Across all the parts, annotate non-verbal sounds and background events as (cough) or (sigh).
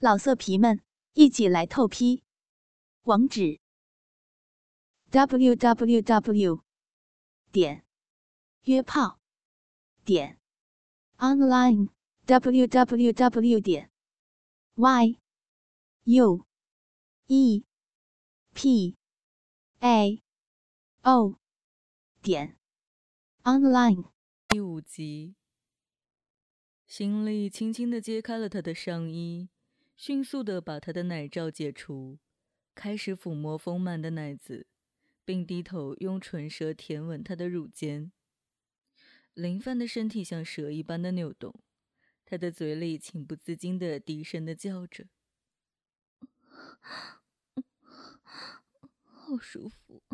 老色皮们，一起来透批！网址：w w w 点约炮点 online w w w 点 y u e p a o 点 online。第五集，行李轻轻地揭开了他的上衣。迅速地把他的奶罩解除，开始抚摸丰满的奶子，并低头用唇舌舔吻他的乳尖。林范的身体像蛇一般的扭动，他的嘴里情不自禁地低声地叫着：“好舒服。”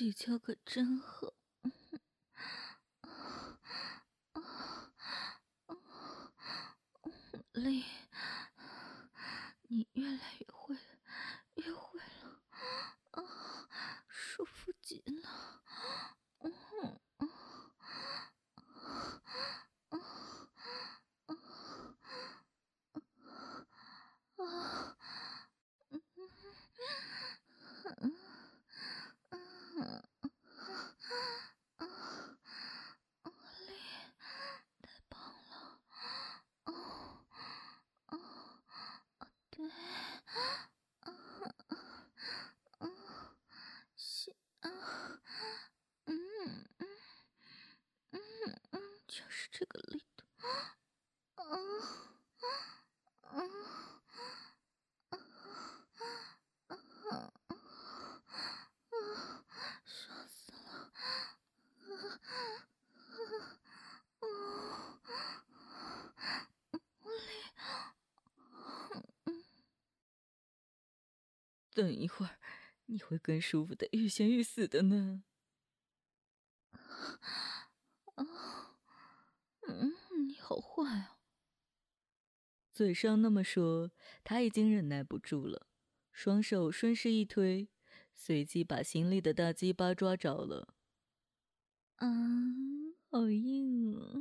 技巧可真好。等一会儿，你会更舒服的欲仙欲死的呢。啊，嗯，你好坏啊！嘴上那么说，他已经忍耐不住了，双手顺势一推，随即把行李的大鸡巴抓着了。啊，好硬啊！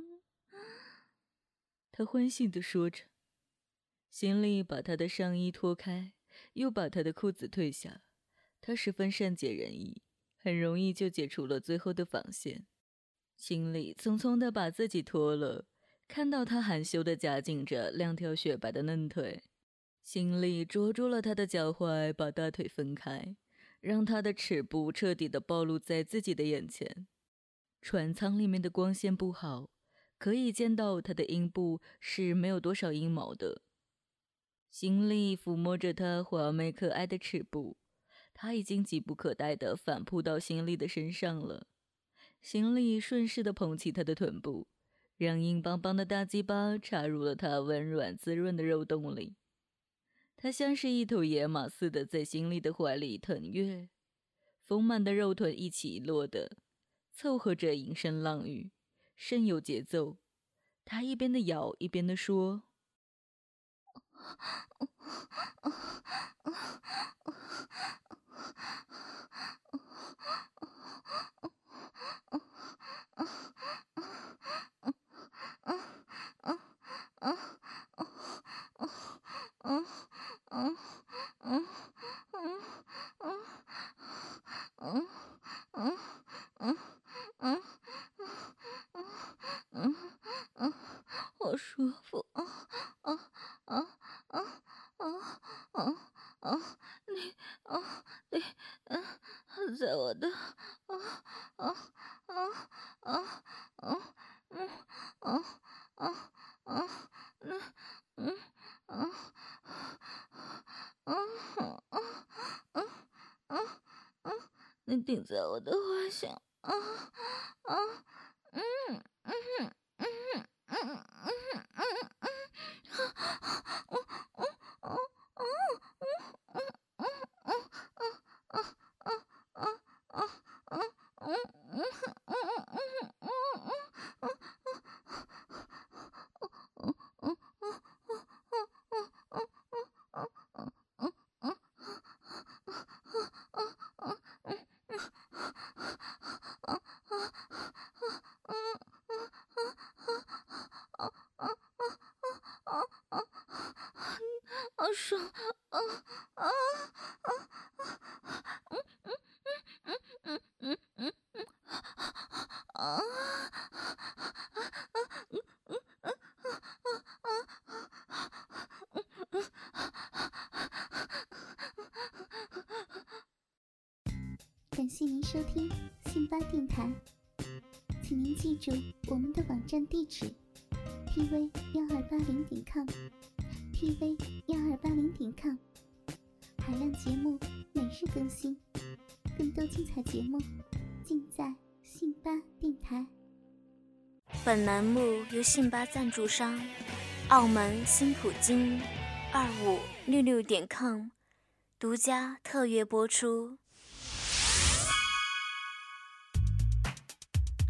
他欢喜的说着，行李把他的上衣脱开。又把他的裤子褪下，他十分善解人意，很容易就解除了最后的防线。心里匆匆的把自己脱了，看到他含羞的夹紧着两条雪白的嫩腿，心里捉住了他的脚踝，把大腿分开，让他的耻部彻底的暴露在自己的眼前。船舱里面的光线不好，可以见到他的阴部是没有多少阴毛的。心里抚摸着她华美可爱的尺部，他已经急不可待地反扑到心里的身上了。心里顺势地捧起她的臀部，让硬邦邦的大鸡巴插入了她温软滋润的肉洞里。他像是一头野马似的在心里的怀里腾跃，丰满的肉臀一起一落的凑合着吟声浪语，甚有节奏。他一边的摇，一边的说。啊。(laughs) Oh, (laughs) 请您记住我们的网站地址：tv 幺二八零点 com，tv 幺二八零点 com，海量节目每日更新，更多精彩节目尽在信巴电台。本栏目由信巴赞助商澳门新普京二五六六点 com 独家特约播出。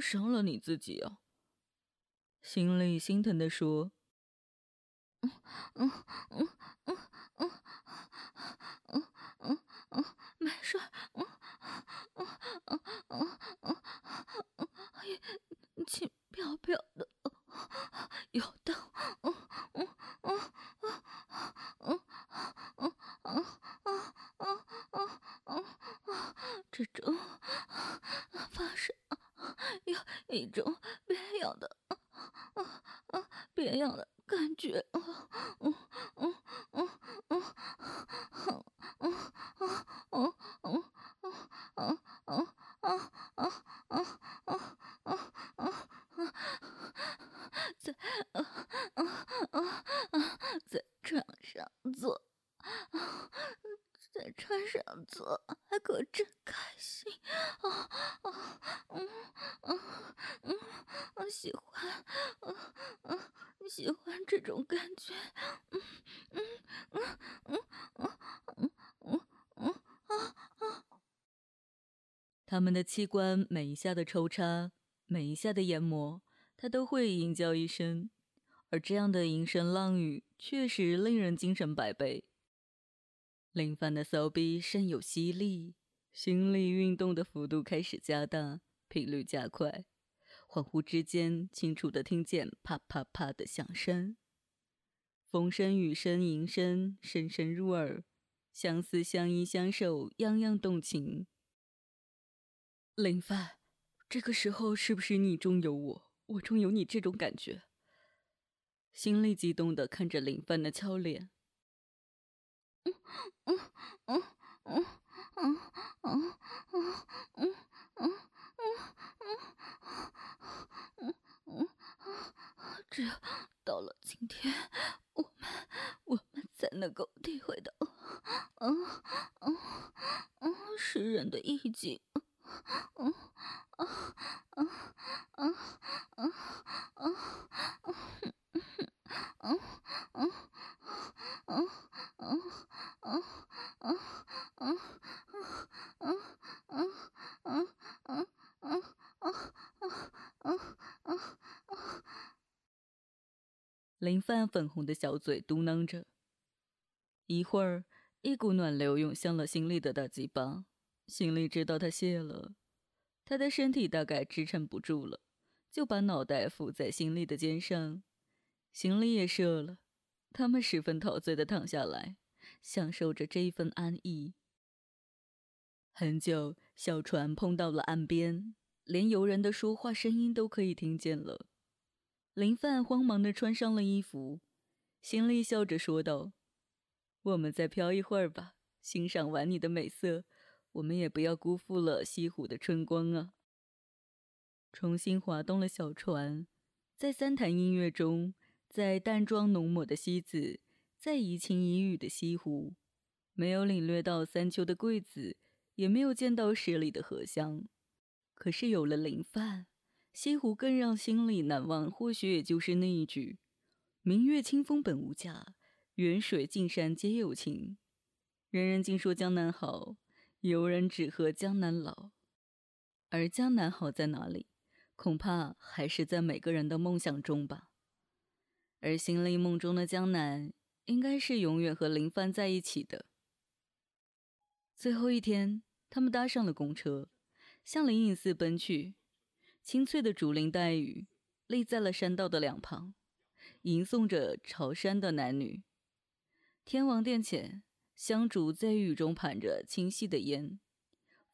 伤了你自己啊！心里心疼的说：“嗯嗯嗯嗯嗯嗯嗯嗯，没事，嗯嗯嗯嗯嗯嗯，轻飘飘的，有的，嗯嗯嗯嗯嗯嗯嗯嗯嗯嗯嗯，这种发生。”有一种别样的，别样的感觉，嗯嗯嗯嗯嗯嗯嗯嗯嗯嗯嗯嗯嗯嗯在在我们的器官每一下的抽插，每一下的研磨，他都会吟叫一声，而这样的吟声浪语，确实令人精神百倍。林凡的骚逼甚有吸力，心力运动的幅度开始加大，频率加快。恍惚之间，清楚的听见啪啪啪的响声，风声、雨声、吟声，声声入耳，相思、相依、相守，样样动情。林范，这个时候是不是你中有我，我中有你这种感觉？心里激动的看着林范的俏脸。嗯嗯嗯嗯嗯嗯嗯嗯嗯嗯。嗯嗯，只有到了今天，我们我们才能够体会到，嗯嗯嗯，诗人的意境，嗯嗯嗯嗯嗯嗯嗯。林范粉红的小嘴嘟囔着，一会儿，一股暖流涌向了心里的大鸡巴。心里知道他谢了，他的身体大概支撑不住了，就把脑袋伏在心里的肩上。心里也射了，他们十分陶醉的躺下来，享受着这一份安逸。很久，小船碰到了岸边，连游人的说话声音都可以听见了。林范慌忙的穿上了衣服，心里笑着说道：“我们再漂一会儿吧，欣赏完你的美色，我们也不要辜负了西湖的春光啊。”重新划动了小船，在三潭音乐中，在淡妆浓抹的西子，在怡情怡语的西湖，没有领略到三秋的桂子，也没有见到十里的荷香，可是有了林范。西湖更让心里难忘，或许也就是那一句“明月清风本无价，远水近山皆有情，人人尽说江南好，游人只合江南老。而江南好在哪里？恐怕还是在每个人的梦想中吧。而心里梦中的江南，应该是永远和林帆在一起的。最后一天，他们搭上了公车，向灵隐寺奔去。青翠的竹林带雨，立在了山道的两旁，吟诵着朝山的男女。天王殿前，香烛在雨中盘着清晰的烟，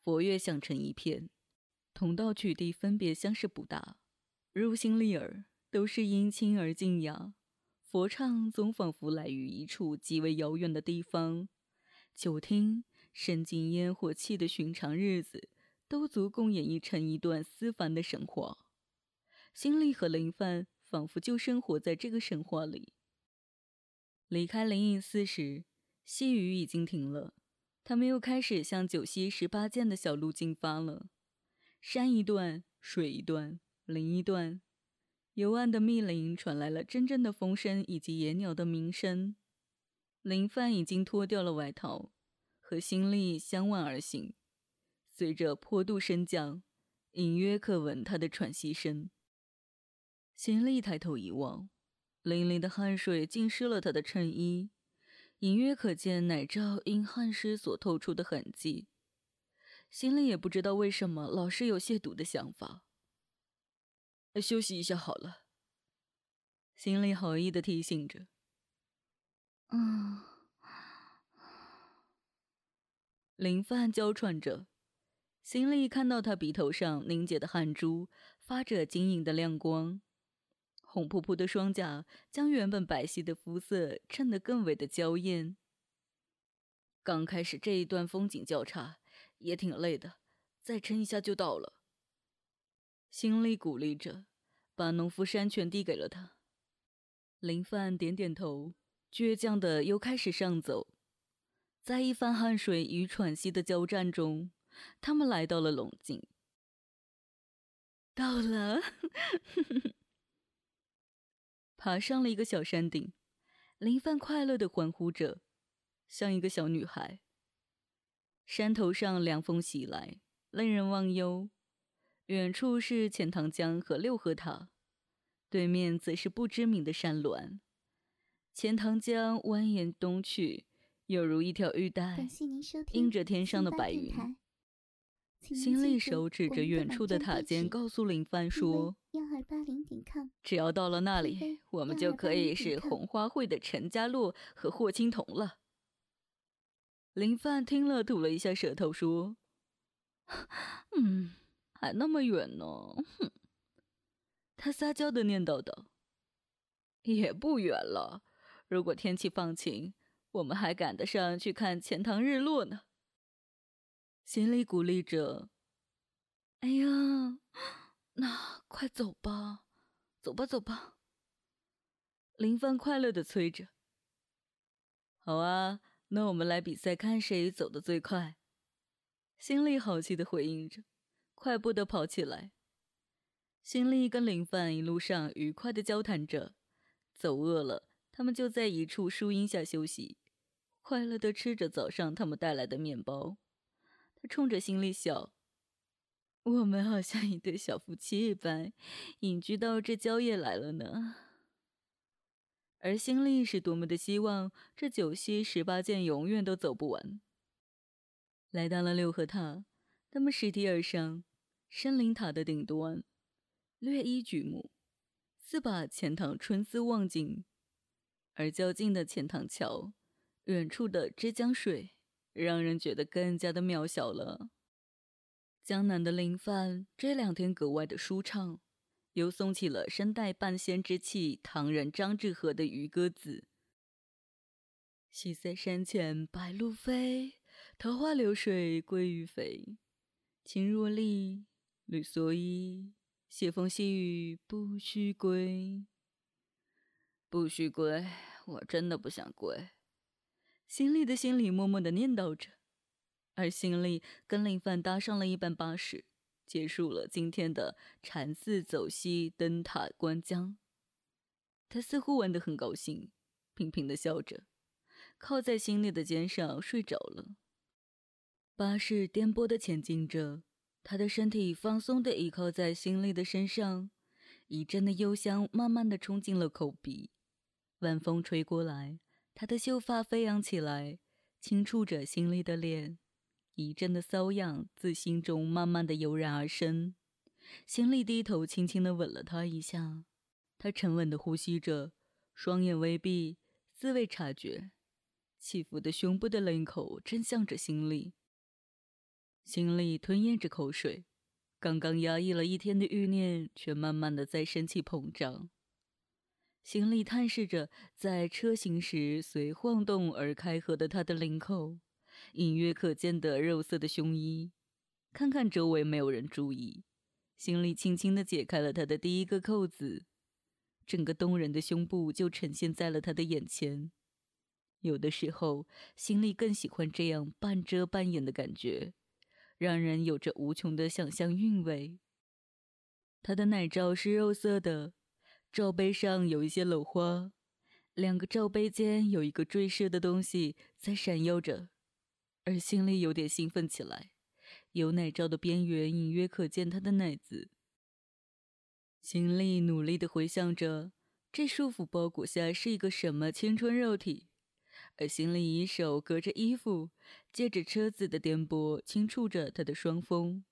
佛乐响成一片。同道取缔分别相视不大，入心立耳，都是阴清而静雅。佛唱总仿佛来于一处极为遥远的地方，久听。深经烟火气的寻常日子，都足够演绎成一段思凡的神话。心里和林范仿佛就生活在这个神话里。离开灵隐寺时，细雨已经停了，他们又开始向九溪十八涧的小路进发了。山一段，水一段，林一段，幽暗的密林传来了阵阵的风声以及野鸟的鸣声。林范已经脱掉了外套。和心力相望而行，随着坡度升降，隐约可闻他的喘息声。心力抬头一望，淋漓的汗水浸湿了他的衬衣，隐约可见奶罩因汗湿所透出的痕迹。心里也不知道为什么老是有亵渎的想法。休息一下好了。心里好意的提醒着。嗯。林范娇喘着，心里看到他鼻头上凝结的汗珠发着晶莹的亮光，红扑扑的双颊将原本白皙的肤色衬得更为的娇艳。刚开始这一段风景较差，也挺累的，再撑一下就到了。心里鼓励着，把农夫山泉递给了他。林范点点头，倔强的又开始上走。在一番汗水与喘息的交战中，他们来到了龙井。到了，(laughs) 爬上了一个小山顶，林范快乐的欢呼着，像一个小女孩。山头上凉风袭来，令人忘忧。远处是钱塘江和六合塔，对面则是不知名的山峦。钱塘江蜿蜒东去。犹如一条玉带，映着天上的白云。心里手指着远处的塔尖，告诉林帆说：“只要到了那里，我们就可以是红花会的陈家洛和霍青桐了。”林帆听了，吐了一下舌头，说：“嗯，还那么远呢。”哼，他撒娇的念叨道：“也不远了，如果天气放晴。”我们还赶得上去看钱塘日落呢。心里鼓励着：“哎呀，那快走吧，走吧，走吧。”林帆快乐的催着：“好啊，那我们来比赛，看谁走的最快。”心里好气的回应着，快步的跑起来。心里跟林帆一路上愉快的交谈着，走饿了，他们就在一处树荫下休息。快乐的吃着早上他们带来的面包，他冲着心里笑：“我们好像一对小夫妻一般，隐居到这郊野来了呢。”而心里是多么的希望这九溪十八涧永远都走不完。来到了六合塔，他们拾梯而上，深林塔的顶端，略一举目，似把钱塘春思望尽，而较近的钱塘桥。远处的浙江水，让人觉得更加的渺小了。江南的林范这两天格外的舒畅，又诵起了身带半仙之气唐人张志和的《渔歌子》：“西塞山前白鹭飞，桃花流水鳜鱼肥。青若笠，绿蓑衣，斜风细雨不须归。不须归，我真的不想归。”心里的心里默默的念叨着，而心里跟林凡搭上了一班巴士，结束了今天的禅寺走西灯塔观江。他似乎玩得很高兴，频频的笑着。靠在心里的肩上睡着了。巴士颠簸的前进着，他的身体放松的倚靠在心里的身上，一阵的幽香慢慢的冲进了口鼻。晚风吹过来，他的秀发飞扬起来，轻触着心里的脸，一阵的瘙痒自心中慢慢的油然而生。心里低头轻轻的吻了他一下，他沉稳的呼吸着，双眼微闭，自未察觉，起伏的胸部的领口正向着心里。心里吞咽着口水，刚刚压抑了一天的欲念，却慢慢的在生气膨胀。心里探视着在车行时随晃动而开合的他的领口，隐约可见的肉色的胸衣。看看周围没有人注意，心里轻轻的解开了他的第一个扣子，整个动人的胸部就呈现在了他的眼前。有的时候，心里更喜欢这样半遮半掩的感觉。让人有着无穷的想象韵味。他的奶罩是肉色的，罩杯上有一些镂花，两个罩杯间有一个坠饰的东西在闪耀着，而心里有点兴奋起来。有奶罩的边缘隐约可见他的奶子，心里努力的回想着这束缚包裹下是一个什么青春肉体。而心里一手隔着衣服，借着车子的颠簸，轻触着他的双峰。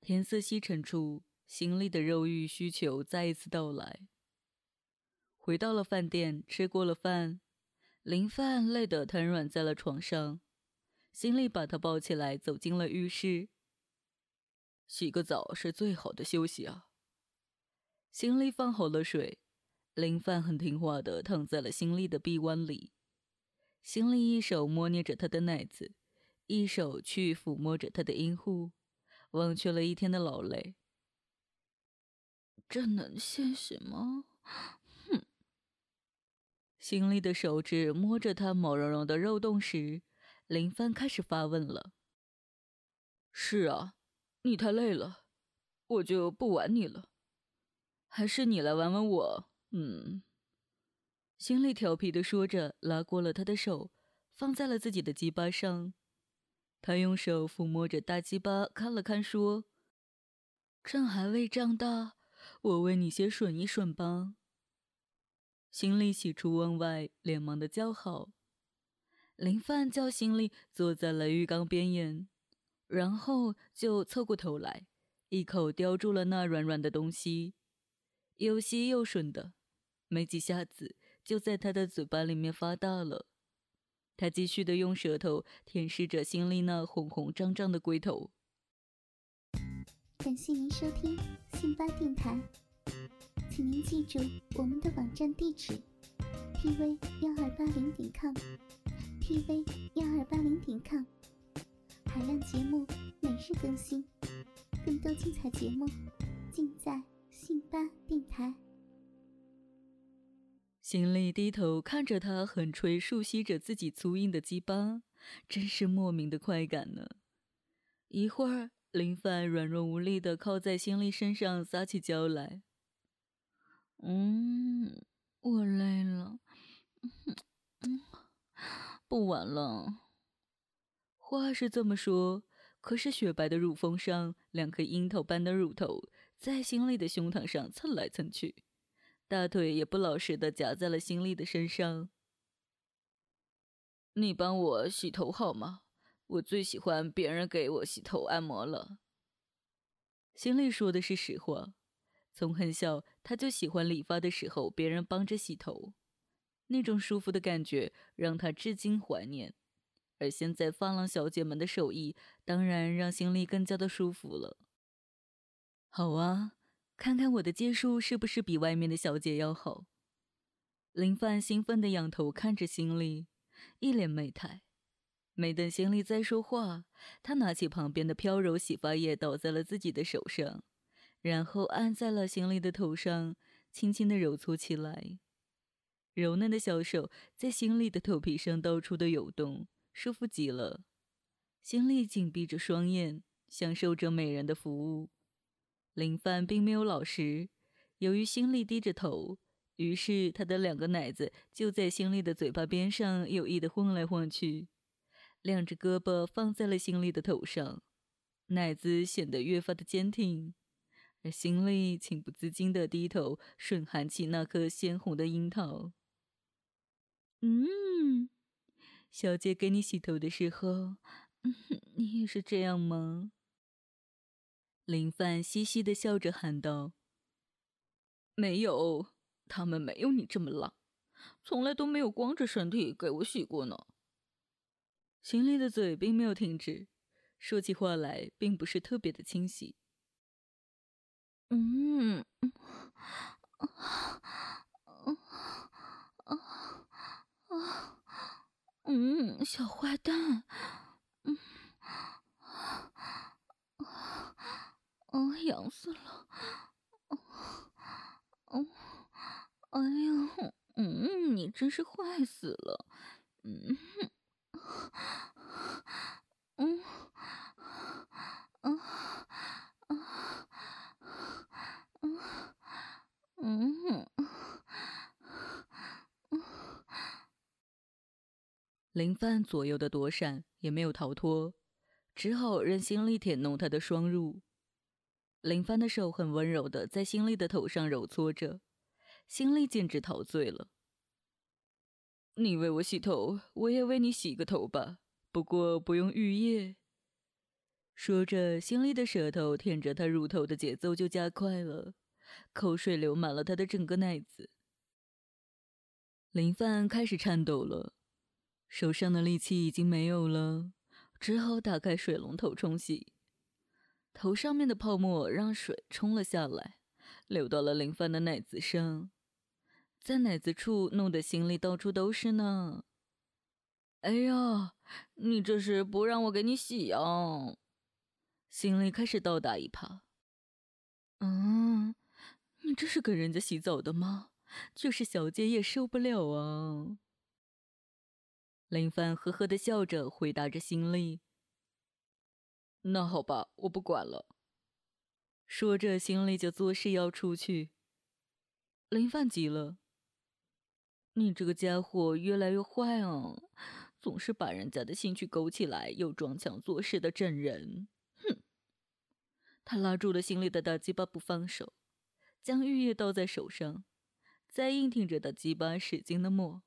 天色西沉处，心里的肉欲需求再一次到来。回到了饭店，吃过了饭，林范累得瘫软在了床上，心里把他抱起来，走进了浴室。洗个澡是最好的休息啊。心里放好了水，林范很听话的躺在了心里的臂弯里。心里一手摸捏着他的奶子，一手去抚摸着他的阴户，忘却了一天的劳累。这能现实吗？心里的手指摸着他毛茸茸的肉洞时，林帆开始发问了：“是啊，你太累了，我就不玩你了，还是你来玩玩我？嗯。”心里调皮的说着，拉过了他的手，放在了自己的鸡巴上。他用手抚摸着大鸡巴，看了看，说：“趁还未长大，我为你先吮一吮吧。”心里喜出望外，连忙的叫好。林范叫心里坐在了浴缸边沿，然后就凑过头来，一口叼住了那软软的东西，又吸又吮的，没几下子。就在他的嘴巴里面发大了，他继续的用舌头舔舐着心里那红红胀胀的龟头。感谢您收听辛巴电台，请您记住我们的网站地址：tv 幺二八零点 com，tv 幺二八零点 com，海量节目每日更新，更多精彩节目尽在信吧电台。心里低头看着他狠捶竖吸着自己粗硬的鸡巴，真是莫名的快感呢。一会儿，林凡软弱无力的靠在心里身上撒起娇来。嗯，我累了，不玩了。话是这么说，可是雪白的乳峰上两颗樱桃般的乳头在心里的胸膛上蹭来蹭去。大腿也不老实的夹在了心里的身上。你帮我洗头好吗？我最喜欢别人给我洗头按摩了。心里说的是实话，从很小他就喜欢理发的时候别人帮着洗头，那种舒服的感觉让他至今怀念。而现在发廊小姐们的手艺，当然让心里更加的舒服了。好啊。看看我的技术是不是比外面的小姐要好？林范兴奋地仰头看着心里，一脸媚态。没等心里再说话，他拿起旁边的飘柔洗发液倒在了自己的手上，然后按在了心里的头上，轻轻的揉搓起来。柔嫩的小手在心里的头皮上到处的游动，舒服极了。心里紧闭着双眼，享受着美人的服务。林范并没有老实，由于心里低着头，于是他的两个奶子就在心里的嘴巴边上有意的晃来晃去，两只胳膊放在了心里的头上，奶子显得越发的坚挺，心里情不自禁的低头吮含起那颗鲜红的樱桃。嗯，小姐给你洗头的时候，你也是这样吗？林范嘻嘻的笑着喊道：“没有。”他们没有你这么浪，从来都没有光着身体给我洗过呢。心里的嘴并没有停止，说起话来并不是特别的清晰。嗯，嗯，小坏蛋，嗯，啊，痒死了，嗯。哎呀，嗯，你真是坏死了，嗯，嗯，嗯，嗯，嗯，林范左右的躲闪也没有逃脱，只好任心力舔弄他的双乳。林帆的手很温柔的在心力的头上揉搓着。心里简直陶醉了。你为我洗头，我也为你洗个头吧，不过不用浴液。说着，心里的舌头舔着他乳头的节奏就加快了，口水流满了他的整个奶子。林范开始颤抖了，手上的力气已经没有了，只好打开水龙头冲洗。头上面的泡沫让水冲了下来，流到了林范的奶子上。在奶子处弄得心里到处都是呢。哎呀，你这是不让我给你洗呀？心里开始倒打一耙。嗯，你这是给人家洗澡的吗？就是小姐也受不了啊。林帆呵呵的笑着回答着心里。那好吧，我不管了。说着，心里就作势要出去。林帆急了。你这个家伙越来越坏啊！总是把人家的兴趣勾起来，又装腔作势的整人。哼！他拉住了心里的大鸡巴不放手，将玉液倒在手上，再硬挺着的鸡巴使劲的磨。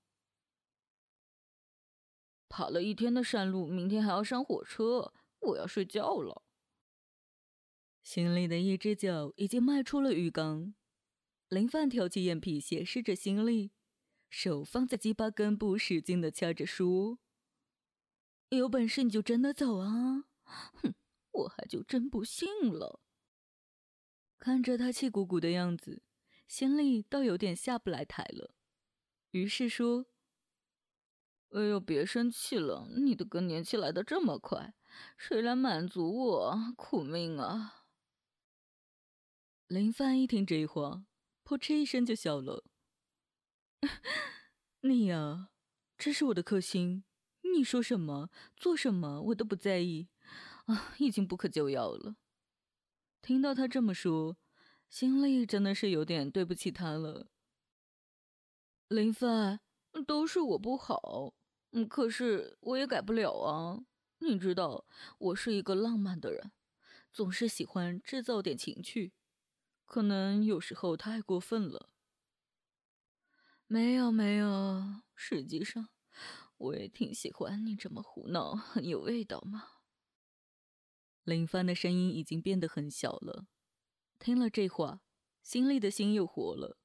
爬了一天的山路，明天还要上火车，我要睡觉了。心里的一只脚已经迈出了浴缸，林范挑起眼皮，斜视着心里。手放在鸡巴根部，使劲的掐着，说：“有本事你就真的走啊！哼，我还就真不信了。”看着他气鼓鼓的样子，心里倒有点下不来台了。于是说：“哎呦，别生气了，你的更年期来的这么快，谁来满足我？苦命啊！”林帆一听这话，噗嗤一声就笑了。你呀，这是我的克星，你说什么做什么我都不在意，啊，已经不可救药了。听到他这么说，心里真的是有点对不起他了。林帆，都是我不好，可是我也改不了啊。你知道，我是一个浪漫的人，总是喜欢制造点情趣，可能有时候太过分了。没有没有，实际上我也挺喜欢你这么胡闹，很有味道嘛。林帆的声音已经变得很小了，听了这话，心里的心又活了，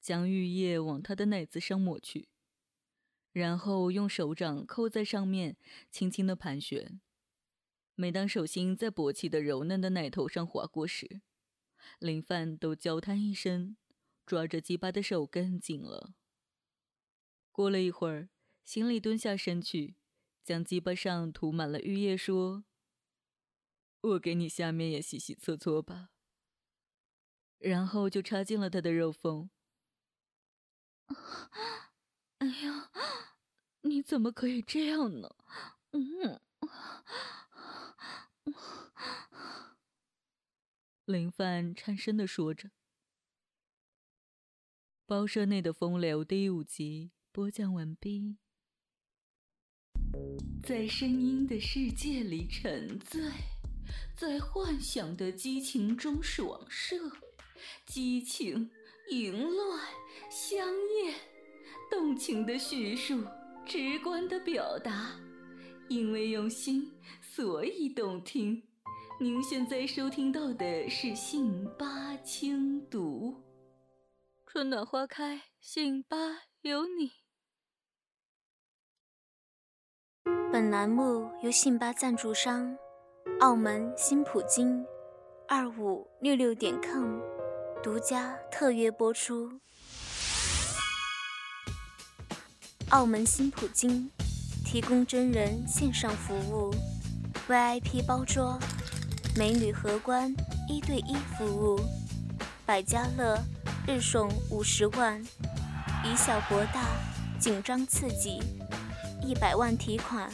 将玉液往他的奶子上抹去，然后用手掌扣在上面，轻轻的盘旋。每当手心在勃起的柔嫩的奶头上划过时，林帆都娇叹一声。抓着鸡巴的手更紧了。过了一会儿，心里蹲下身去，将鸡巴上涂满了玉液，说：“我给你下面也洗洗搓搓吧。”然后就插进了他的肉缝。(laughs) 哎呀，你怎么可以这样呢？嗯，(laughs) 林范颤声的说着。包社内的风流第五集播讲完毕。在声音的世界里沉醉，在幻想的激情中爽射，激情、淫乱、香艳，动情的叙述，直观的表达，因为用心，所以动听。您现在收听到的是《信八轻读》，春暖花开，信八有你。本栏目由信八赞助商澳门新普京二五六六点 com 独家特约播出。澳门新普京提供真人线上服务，VIP 包桌，美女荷官一对一服务，百家乐日送五十万，以小博大，紧张刺激。一百万提款，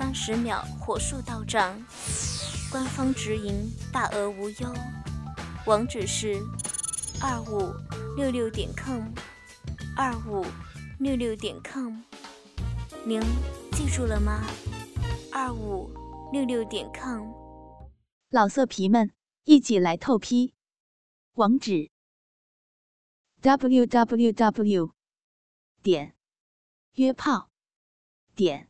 三十秒火速到账，官方直营，大额无忧。网址是二五六六点 com，二五六六点 com，您记住了吗？二五六六点 com。老色皮们，一起来透批！网址：www. 点约炮。点